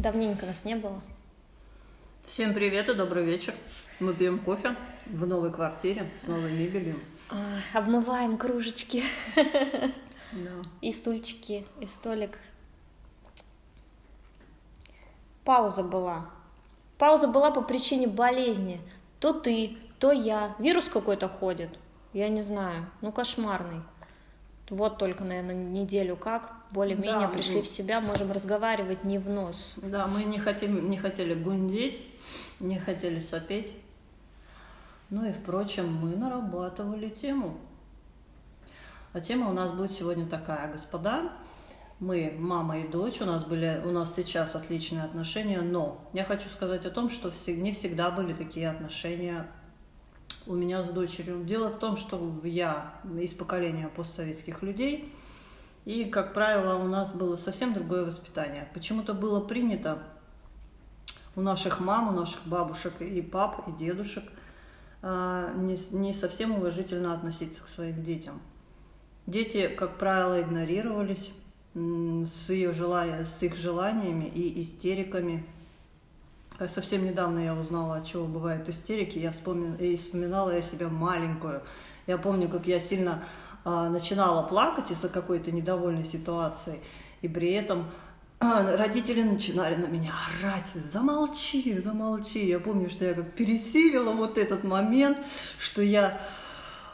Давненько нас не было. Всем привет и добрый вечер. Мы пьем кофе в новой квартире с новой мебелью. А, обмываем кружечки Да. и стульчики, и столик. Пауза была. Пауза была по причине болезни. То ты, то я. Вирус какой-то ходит. Я не знаю. Ну, кошмарный. Вот только, наверное, неделю как. Более-менее Да, пришли ну. в себя, можем разговаривать не в нос. Да, мы не, хотим, не хотели гундеть, не хотели сопеть. Ну и, впрочем, мы нарабатывали тему. А тема у нас будет сегодня такая, господа. Мы, мама и дочь, у нас были, у нас сейчас отличные отношения, но я хочу сказать о том, что не всегда были такие отношения у меня с дочерью. Дело в том, что я из поколения постсоветских людей, и, как правило, у нас было совсем другое воспитание. Почему-то было принято у наших мам, у наших бабушек и пап, и дедушек а, не, совсем уважительно относиться к своим детям. Дети, как правило, игнорировались с, ее желания, с их желаниями и истериками. А Совсем недавно я узнала, от чего бывают истерики. Я вспомнила, и вспоминала я себя маленькую. Я помню, как я сильно а, начинала плакать из-за какой-то недовольной ситуации, и при этом родители начинали на меня орать, замолчи, замолчи. Я помню, что я как пересилила вот этот момент, что я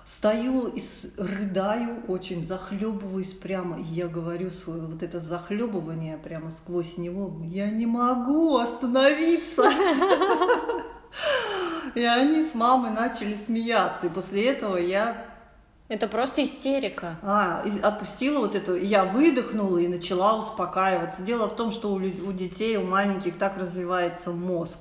стою и рыдаю, очень захлебываюсь прямо, и я говорю свое вот это захлебывание прямо сквозь него, я не могу остановиться. И они с мамой начали смеяться, и после этого я Это просто истерика. а, отпустила вот эту, я выдохнула и начала успокаиваться. Дело в том, что у детей, у маленьких так развивается мозг.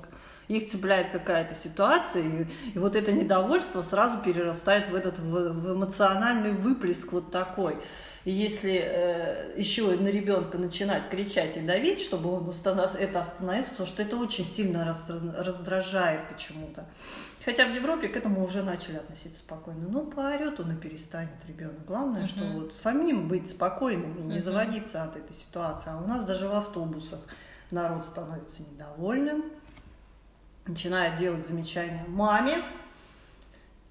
Их цепляет какая-то ситуация, и, и вот это недовольство сразу перерастает в этот в, в эмоциональный выплеск вот такой. И если э, еще на ребенка начинать кричать и давить, чтобы он установ- это остановился, потому что это очень сильно раздражает почему-то. Хотя в Европе к этому уже начали относиться спокойно. Ну, поорет он и перестанет ребенок. Главное, что Мгм. вот самим быть спокойными, не Мгм. заводиться от этой ситуации. А у нас даже в автобусах народ становится недовольным, начинает делать замечания маме,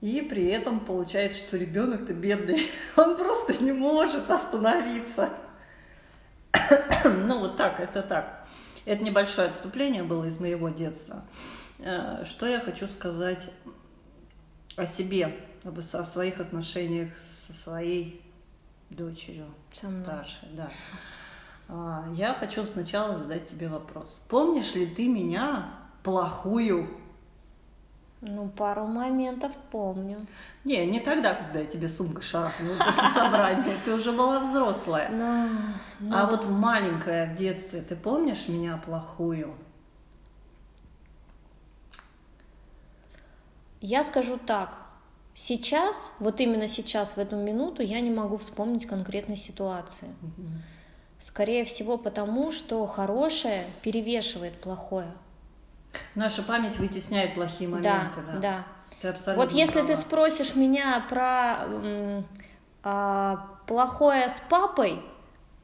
и при этом получается, что ребенок-то бедный, он просто не может остановиться. Ну, вот так, это так. Это небольшое отступление было из моего детства. Э, Что я хочу сказать о себе, о своих отношениях со своей дочерью Со мной. старшей, да. А, Я хочу сначала задать тебе вопрос. Помнишь ли ты меня плохую? Ну, пару моментов помню. Не, не тогда, когда я тебе сумка шарахнула после собрания. Ты уже была взрослая. Но, ну А да. вот маленькая в детстве, ты помнишь меня плохую? Я скажу так. Сейчас, вот именно сейчас, в эту минуту, я не могу вспомнить конкретной ситуации. Скорее всего, потому что хорошее перевешивает плохое. Наша память вытесняет плохие моменты, да. да, да. Ты абсолютно Вот если ты права. спросишь меня про а, плохое с папой,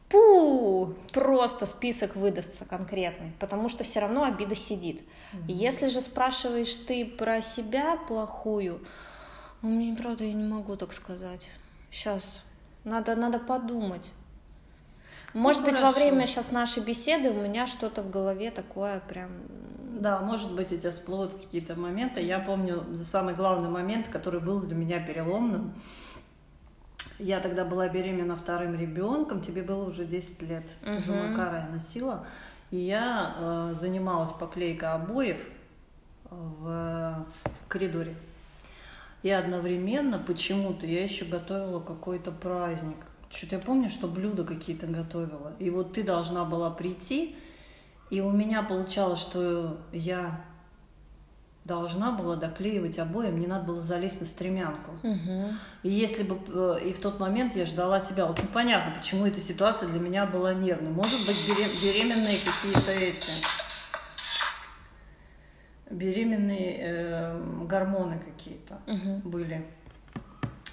пу, просто список выдастся конкретный, потому что все равно обида сидит. Если же спрашиваешь ты про себя плохую, ну, мне правда я не могу так сказать. Сейчас надо надо подумать. Может быть, во хорошо. время сейчас нашей беседы у меня что-то в голове такое прям. Да, может быть, у тебя всплывут какие-то моменты. Я помню самый главный момент, который был для меня переломным. Я тогда была беременна вторым ребенком, тебе было уже 10 лет, уже Мгм. Макара я носила. И я э, занималась поклейкой обоев в коридоре. И одновременно почему-то я еще готовила какой-то праздник. Что-то я помню, что блюда какие-то готовила. И вот ты должна была прийти, и у меня получалось, что я должна была доклеивать обои, мне надо было залезть на стремянку. Мгм. И если бы э, и в тот момент я ждала тебя, вот непонятно, почему эта ситуация для меня была нервной. Может быть, бере- беременные какие-то эти беременные э, гормоны какие-то Мгм. были.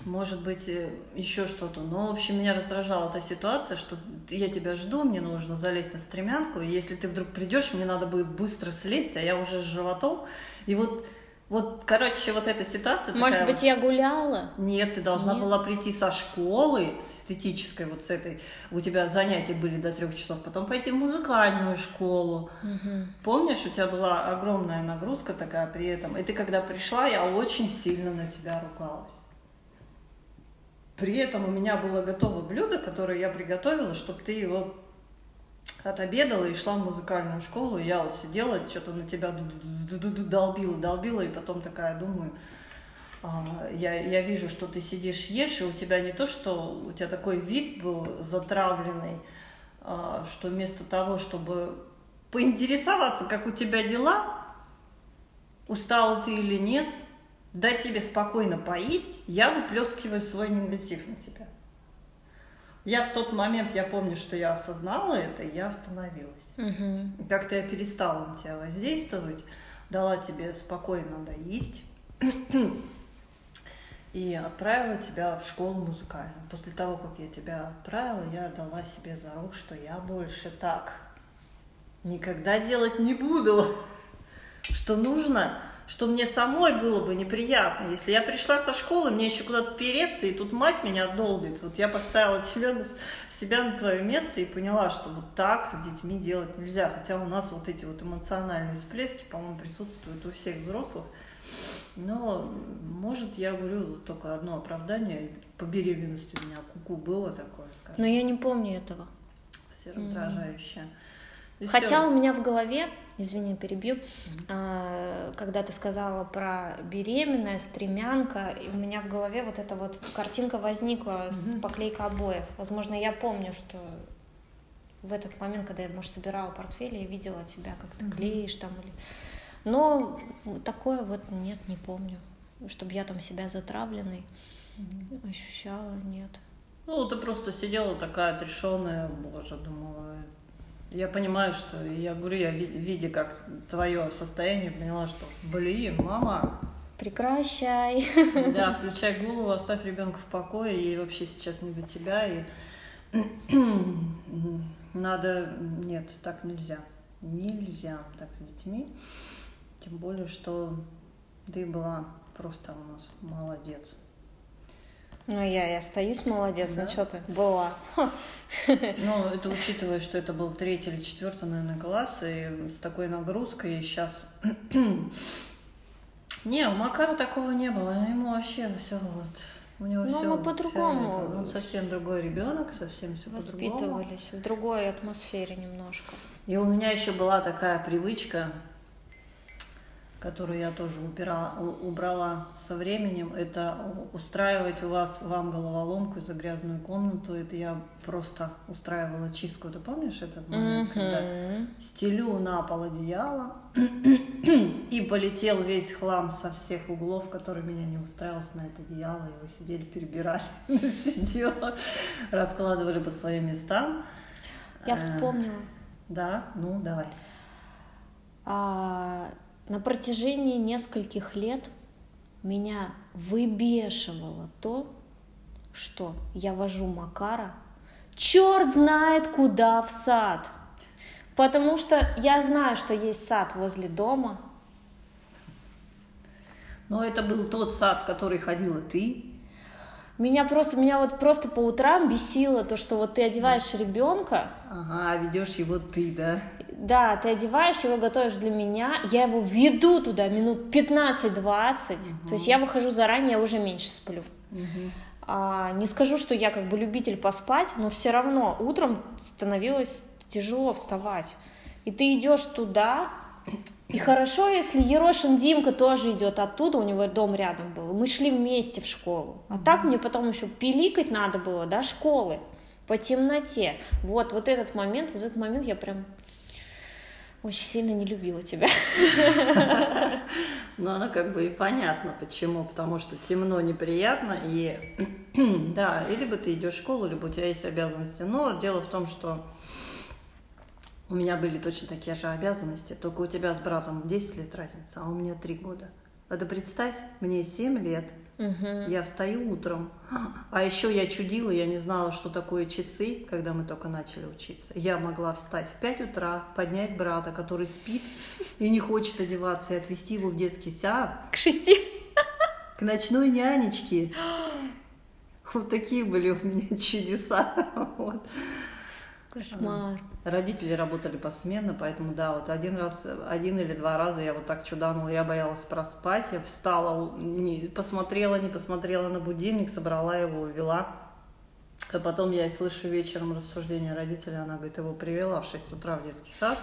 Может быть, э, еще что-то. Но, в общем, меня раздражала эта ситуация, что я тебя жду, мне нужно залезть на стремянку, и если ты вдруг придешь, мне надо будет быстро слезть, а я уже с животом. И вот вот, короче, вот эта ситуация. Может быть, вот... я гуляла? Нет, ты должна Нет. была прийти со школы, с эстетической вот с этой. У тебя занятия были до трех часов, потом пойти в музыкальную школу. Угу. Помнишь, у тебя была огромная нагрузка такая при этом. И ты когда пришла, я очень сильно на тебя ругалась. При этом у меня было готово блюдо, которое я приготовила, чтобы ты его отобедала и шла в музыкальную школу, я вот сидела, что-то на тебя долбила, долбила, и потом такая думаю, а, я, я вижу, что ты сидишь, ешь, и у тебя не то, что у тебя такой вид был затравленный, а, что вместо того, чтобы поинтересоваться, как у тебя дела, устала ты или нет, дать тебе спокойно поесть, я выплескиваю свой негатив на тебя. Я в тот момент, я помню, что я осознала это, и я остановилась. Угу. Как-то я перестала на тебя воздействовать, дала тебе спокойно доесть и отправила тебя в школу музыкальную. После того, как я тебя отправила, я дала себе зарок, что я больше так никогда делать не буду. Что нужно что мне самой было бы неприятно. Если я пришла со школы, мне еще куда-то переться, и тут мать меня долбит. Вот я поставила тебя, себя на твое место и поняла, что вот так с детьми делать нельзя. Хотя у нас вот эти вот эмоциональные всплески, по-моему, присутствуют у всех взрослых. Но, может, я говорю только одно оправдание. По беременности у меня куку было такое, скажем. Но я не помню этого. Все раздражающее. Mm-hmm. И Хотя все. у меня в голове, извини, перебью, mm-hmm. когда ты сказала про беременная, стремянка, и у меня в голове вот эта вот картинка возникла mm-hmm. с поклейкой обоев. Возможно, я помню, что в этот момент, когда я, может, собирала портфель, я видела тебя, как ты mm-hmm. клеишь там. Или... Но такое вот нет, не помню, чтобы я там себя затравленной ощущала, нет. Ну, ты просто сидела такая отрешенная, боже, думала, я понимаю, что я говорю, я видя, как твое состояние, поняла, что, блин, мама, прекращай. Да, включай голову, оставь ребенка в покое, и вообще сейчас не до тебя, и надо, нет, так нельзя, нельзя так с детьми, тем более, что ты была просто у нас молодец. Ну, я и остаюсь молодец, ну, да? ну что ты, была. Ну, это учитывая, что это был третий или четвертый, наверное, класс, и с такой нагрузкой, и сейчас... Не, у Макара такого не было, ему вообще все вот... У него Но все, мы по-другому. Он совсем другой ребенок, совсем все Воспитывались в другой атмосфере немножко. И у меня еще была такая привычка, которую я тоже убирала, убрала со временем, это устраивать у вас вам головоломку за грязную комнату. Это я просто устраивала чистку. Ты помнишь этот момент, mm-hmm. когда стелю на пол одеяло и полетел весь хлам со всех углов, который меня не устраивался на это одеяло, и вы сидели, перебирали, сидела, раскладывали по своим местам. Я э, вспомнила. Да, ну давай. На протяжении нескольких лет меня выбешивало то, что я вожу Макара черт знает куда в сад. Потому что я знаю, что есть сад возле дома. Но это был тот сад, в который ходила ты. Меня просто, меня вот просто по утрам бесило то, что вот ты одеваешь ребенка. Ага, ведешь его ты, да? Да, ты одеваешь его, готовишь для меня, я его веду туда минут 15-20, угу. то есть я выхожу заранее, я уже меньше сплю. Угу. А, не скажу, что я как бы любитель поспать, но все равно утром становилось тяжело вставать. И ты идешь туда, и хорошо, если Ерошин Димка тоже идет оттуда, у него дом рядом был. Мы шли вместе в школу. А так мне потом еще пиликать надо было до школы по темноте. Вот, вот этот момент, вот этот момент я прям очень сильно не любила тебя. Ну, оно как бы и понятно, почему. Потому что темно, неприятно, и да, и либо ты идешь в школу, либо у тебя есть обязанности. Но дело в том, что у меня были точно такие же обязанности, только у тебя с братом 10 лет разница, а у меня 3 года. А ты представь, мне 7 лет, Мгм. Я встаю утром. А еще я чудила, я не знала, что такое часы, когда мы только начали учиться. Я могла встать в 5 утра, поднять брата, который спит и не хочет одеваться, и отвезти его в детский сад К шести. к ночной нянечке. Вот такие были у меня чудеса. Вот. Кошмар. Родители работали посменно, поэтому да, вот один раз, один или два раза я вот так чуданула, я боялась проспать, я встала, не, посмотрела, не посмотрела на будильник, собрала его, увела. А потом я слышу вечером рассуждения родителей, она говорит, его привела в 6 утра в детский сад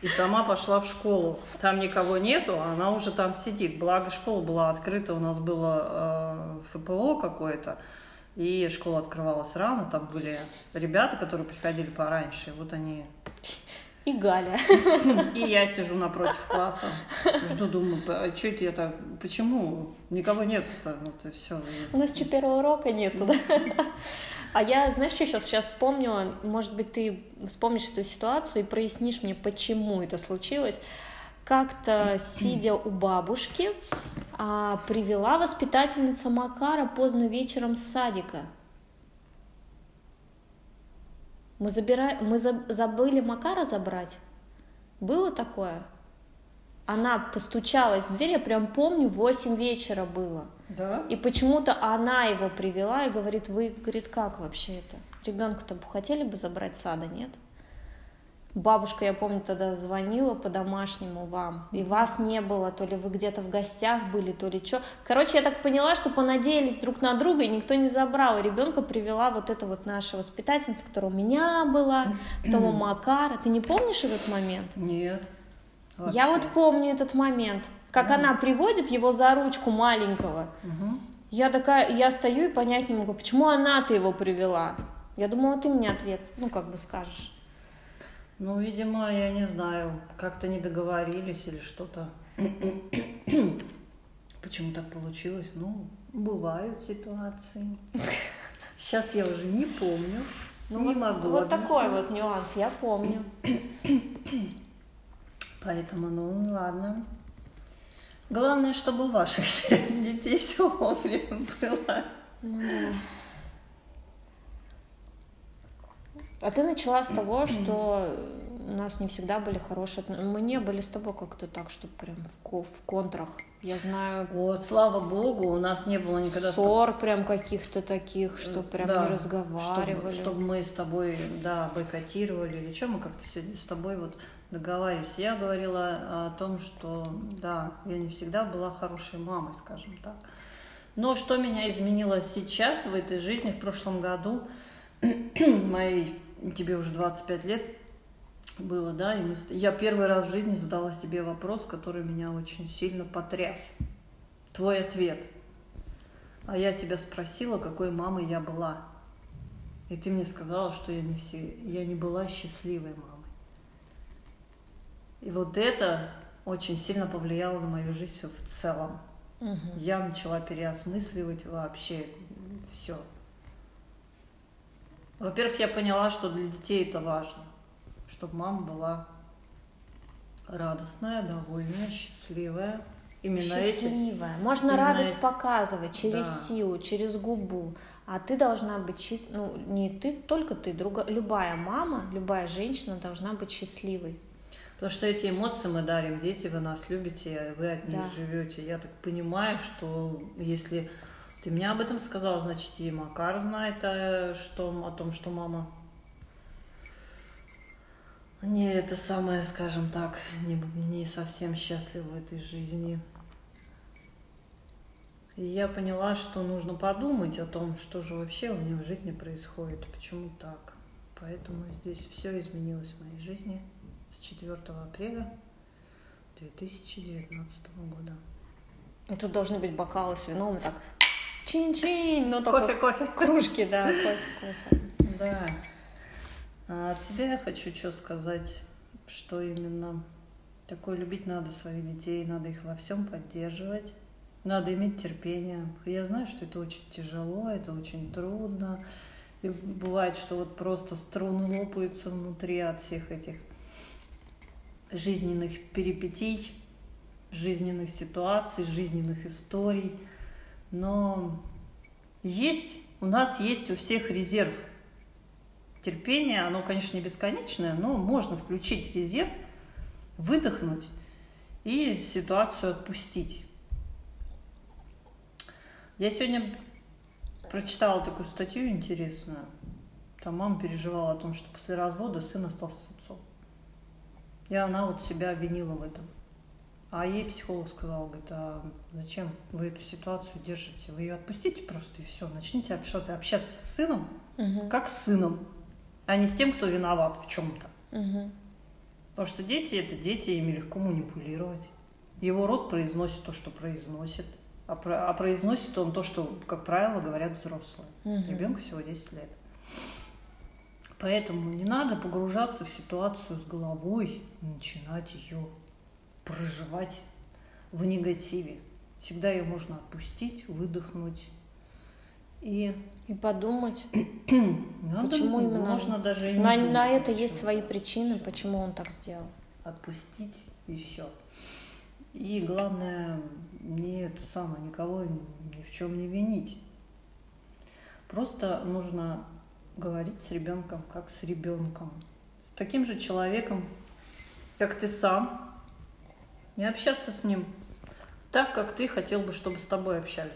и сама пошла в школу. Там никого нету, а она уже там сидит. Благо школа была открыта, у нас было э, ФПО какое-то, и школа открывалась рано, там были ребята, которые приходили пораньше, вот они... И Галя. И я сижу напротив класса, жду, думаю, а что это я так, почему? Никого нет-то, вот и все. У нас что, первого урока нету, да? А я, знаешь, что сейчас, сейчас вспомнила, может быть, ты вспомнишь эту ситуацию и прояснишь мне, почему это случилось. Как-то, сидя у бабушки, а, привела воспитательница Макара поздно вечером с садика. Мы, забира... мы за- забыли Макара забрать. Было такое? Она постучалась в дверь, я прям помню, 8 вечера было. Да? И почему-то она его привела и говорит, вы, говорит, как вообще это? Ребенка-то бы хотели бы забрать сада, нет? Бабушка, я помню, тогда звонила по-домашнему вам, и вас не было, то ли вы где-то в гостях были, то ли что. Короче, я так поняла, что понадеялись друг на друга, и никто не забрал. И ребенка привела вот эта вот наша воспитательница, которая у меня была, потом у Макара. Ты не помнишь этот момент? Нет. Я вот Вообще. помню этот момент, как она приводит его за ручку маленького. Мгм. Я такая, я стою и понять не могу, почему она-то его привела. Я думала, ты мне ответ, ну, как бы скажешь. Ну, видимо, я не знаю, как-то не договорились или что-то. Почему так получилось? Ну, бывают ситуации. Сейчас я уже не помню. Ну, не вот, могу вот такой вот нюанс, я помню. Поэтому, ну ладно. Главное, чтобы у ваших детей все вовремя было. Ну да. А ты начала с того, что у нас не всегда были хорошие отношения. Мы не были с тобой как-то так, что прям в, ко- в контрах. Я знаю, Вот, слава богу, у нас не было никогда... ссор прям каких-то таких, что прям Да, не разговаривали. Чтобы, чтобы мы с тобой, да, бойкотировали или что, мы как-то сегодня с тобой вот договаривались. Я говорила о том, что, да, я не всегда была хорошей мамой, скажем так. Но что меня изменило сейчас, в этой жизни, в прошлом году, моей, тебе уже 25 лет было, да, и мы, я первый раз в жизни задала тебе вопрос, который меня очень сильно потряс. Твой ответ – а я тебя спросила, какой мамой я была. И ты мне сказала, что я не, все, я не была счастливой мамой. И вот это очень сильно повлияло на мою жизнь в целом. Мгм. Я начала переосмысливать вообще все. Во-первых, я поняла, что для детей это важно, чтобы мама была радостная, довольная, счастливая. Именно эти Счастливая. Можно именно радость эти- показывать через Да. силу, через губу. А ты должна быть счаст... ну не ты, только ты, друга... любая мама, любая женщина должна быть счастливой. Потому что эти эмоции мы дарим, дети, вы нас любите, вы от них Да. живете. Я так понимаю, что если ты мне об этом сказала, значит и Макар знает э, что, о том, что мама не это самое, скажем так, не, не совсем счастлива в этой жизни. И я поняла, что нужно подумать о том, что же вообще у меня в жизни происходит, почему так. Поэтому здесь все изменилось в моей жизни с 4 апреля 2019 года. И тут должны быть бокалы с вином и так чин-чин, ну только Кофе, кофе. кружки, да, кофе, кофе. Да. А от себя я хочу что сказать, что именно такое любить надо своих детей, надо их во всем поддерживать, надо иметь терпение. Я знаю, что это очень тяжело, это очень трудно. И бывает, что вот просто струны лопаются внутри от всех этих жизненных перипетий, жизненных ситуаций, жизненных историй. Но есть, у нас есть у всех резерв терпения. Оно, конечно, не бесконечное, но можно включить резерв, выдохнуть и ситуацию отпустить. Я сегодня прочитала такую статью интересную. Там мама переживала о том, что после развода сын остался с отцом. И она вот себя обвинила в этом. А ей психолог сказал, говорит, а зачем вы эту ситуацию держите? Вы ее отпустите просто и все. Начните общаться, общаться с сыном, угу. как с сыном, а не с тем, кто виноват в чем-то. Угу. Потому что дети это дети, ими легко манипулировать. Его род произносит то, что произносит. А, про, а произносит он то, что, как правило, говорят взрослые. Угу. Ребенку всего 10 лет. Поэтому не надо погружаться в ситуацию с головой и начинать ее проживать в негативе. Всегда ее можно отпустить, выдохнуть и и подумать, надо, почему именно можно даже на, на это есть свои причины, почему он так сделал. Отпустить и все. И главное, не это самое, никого ни в чем не винить. Просто нужно говорить с ребенком, как с ребенком. С таким же человеком, как ты сам, и общаться с ним так, как ты хотел бы, чтобы с тобой общались.